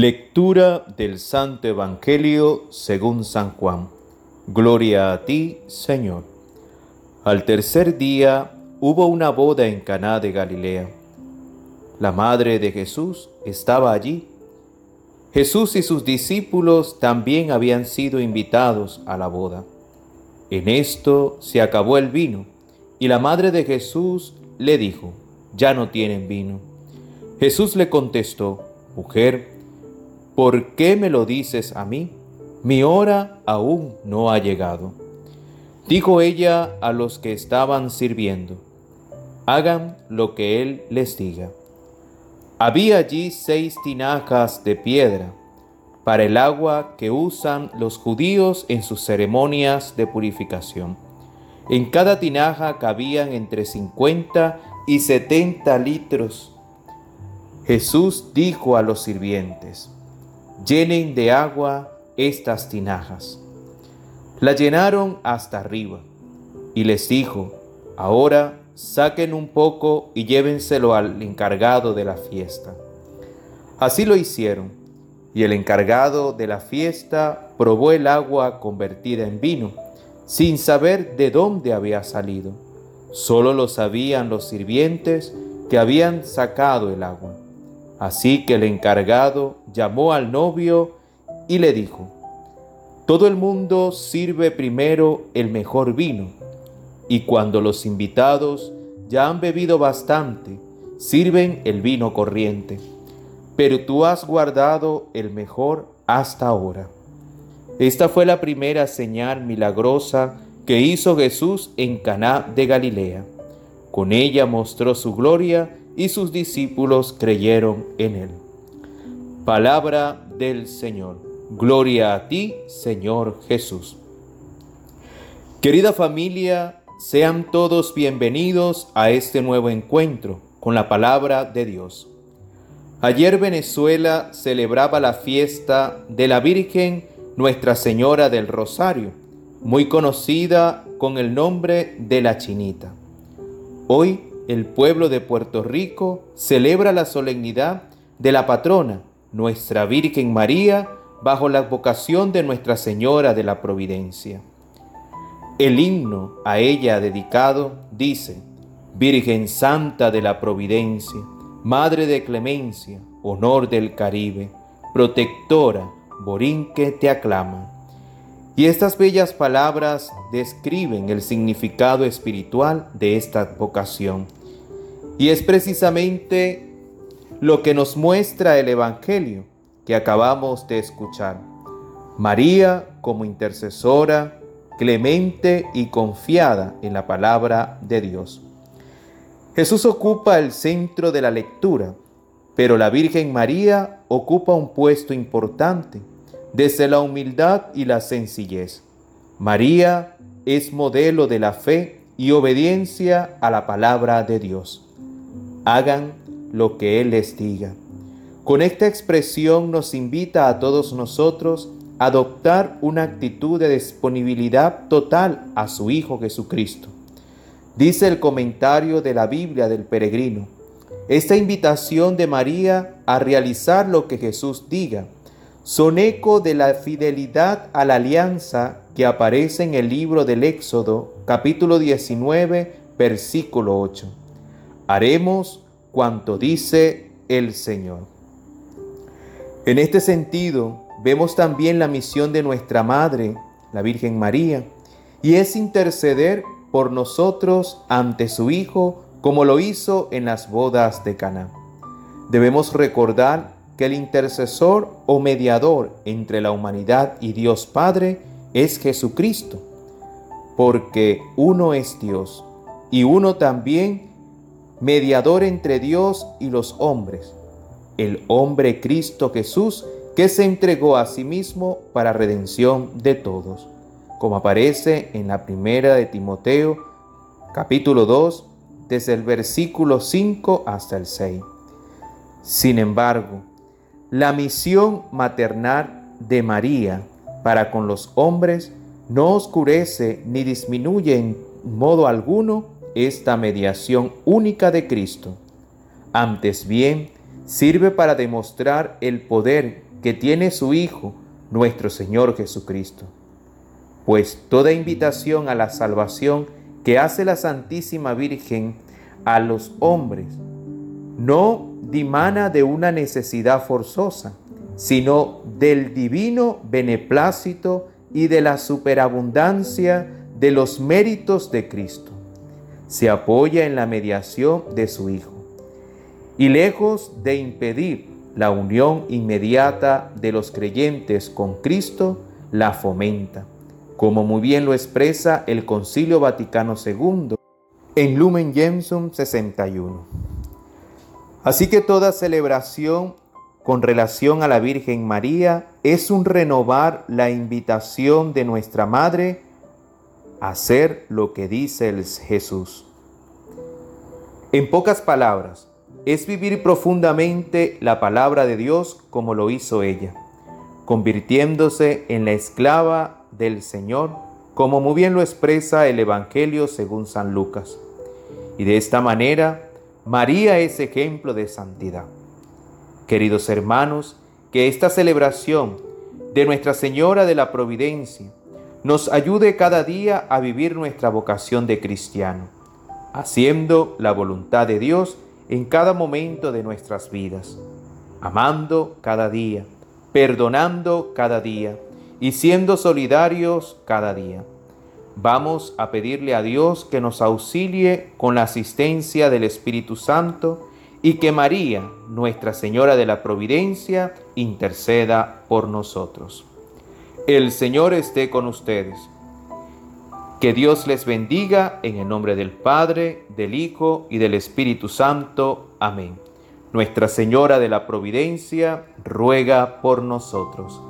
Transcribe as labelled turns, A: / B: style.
A: Lectura del Santo Evangelio según San Juan. Gloria a ti, Señor. Al tercer día hubo una boda en Caná de Galilea. La madre de Jesús estaba allí. Jesús y sus discípulos también habían sido invitados a la boda. En esto se acabó el vino, y la madre de Jesús le dijo, ya no tienen vino. Jesús le contestó, mujer, ¿por qué me lo dices a mí? Mi hora aún no ha llegado. Dijo ella a los que estaban sirviendo, hagan lo que él les diga. Había allí seis tinajas de piedra para el agua que usan los judíos en sus ceremonias de purificación. En cada tinaja cabían entre 50 y 70 litros. Jesús dijo a los sirvientes, llenen de agua estas tinajas. La llenaron hasta arriba y les dijo, ahora saquen un poco y llévenselo al encargado de la fiesta. Así lo hicieron, y el encargado de la fiesta probó el agua convertida en vino, sin saber de dónde había salido. Solo lo sabían los sirvientes que habían sacado el agua. Así que el encargado llamó al novio y le dijo, todo el mundo sirve primero el mejor vino, y cuando los invitados ya han bebido bastante, sirven el vino corriente, pero tú has guardado el mejor hasta ahora. Esta fue la primera señal milagrosa que hizo Jesús en Caná de Galilea. Con ella mostró su gloria y sus discípulos creyeron en él. Palabra del Señor. Gloria a ti, Señor Jesús. Querida familia, sean todos bienvenidos a este nuevo encuentro con la palabra de Dios. Ayer Venezuela celebraba la fiesta de la Virgen Nuestra Señora del Rosario, muy conocida con el nombre de la Chinita. Hoy el pueblo de Puerto Rico celebra la solemnidad de la patrona, nuestra Virgen María, bajo la vocación de Nuestra Señora de la Providencia. El himno a ella dedicado dice, Virgen Santa de la Providencia, Madre de Clemencia, honor del Caribe, protectora, Borinque te aclama. Y estas bellas palabras describen el significado espiritual de esta vocación. Y es precisamente lo que nos muestra el Evangelio que acabamos de escuchar. María como intercesora, clemente y confiada en la palabra de Dios. Jesús ocupa el centro de la lectura, pero la Virgen María ocupa un puesto importante desde la humildad y la sencillez. María es modelo de la fe y obediencia a la palabra de Dios. Hagan lo que Él les diga. Con esta expresión nos invita a todos nosotros adoptar una actitud de disponibilidad total a su Hijo Jesucristo. Dice el comentario de la Biblia del peregrino, esta invitación de María a realizar lo que Jesús diga son eco de la fidelidad a la alianza que aparece en el libro del Éxodo, capítulo 19, versículo 8. Haremos cuanto dice el Señor. En este sentido, vemos también la misión de nuestra Madre, la Virgen María, y es interceder por nosotros ante su Hijo como lo hizo en las bodas de Caná. Debemos recordar que el intercesor o mediador entre la humanidad y Dios Padre es Jesucristo, porque uno es Dios y uno también mediador entre Dios y los hombres, el hombre Cristo Jesús que se entregó a sí mismo para redención de todos, como aparece en la primera de Timoteo capítulo 2 desde el versículo 5 hasta el 6. Sin embargo, la misión maternal de María para con los hombres no oscurece ni disminuye en modo alguno esta mediación única de Cristo. Antes bien, sirve para demostrar el poder que tiene su Hijo, nuestro Señor Jesucristo. Pues toda invitación a la salvación que hace la Santísima Virgen a los hombres no dimana de una necesidad forzosa, sino del divino beneplácito y de la superabundancia de los méritos de Cristo. Se apoya en la mediación de su Hijo. Y lejos de impedir la unión inmediata de los creyentes con Cristo, la fomenta, como muy bien lo expresa el Concilio Vaticano II en Lumen Gentium 61. Así que toda celebración con relación a la Virgen María es un renovar la invitación de nuestra Madre a hacer lo que dice el Jesús. En pocas palabras, es vivir profundamente la palabra de Dios como lo hizo ella, convirtiéndose en la esclava del Señor, como muy bien lo expresa el Evangelio según San Lucas. Y de esta manera, María es ejemplo de santidad. Queridos hermanos, que esta celebración de Nuestra Señora de la Providencia nos ayude cada día a vivir nuestra vocación de cristiano, haciendo la voluntad de Dios en cada momento de nuestras vidas, amando cada día, perdonando cada día y siendo solidarios cada día. Vamos a pedirle a Dios que nos auxilie con la asistencia del Espíritu Santo y que María, Nuestra Señora de la Providencia, interceda por nosotros. El Señor esté con ustedes. Que Dios les bendiga en el nombre del Padre, del Hijo y del Espíritu Santo. Amén. Nuestra Señora de la Providencia, ruega por nosotros.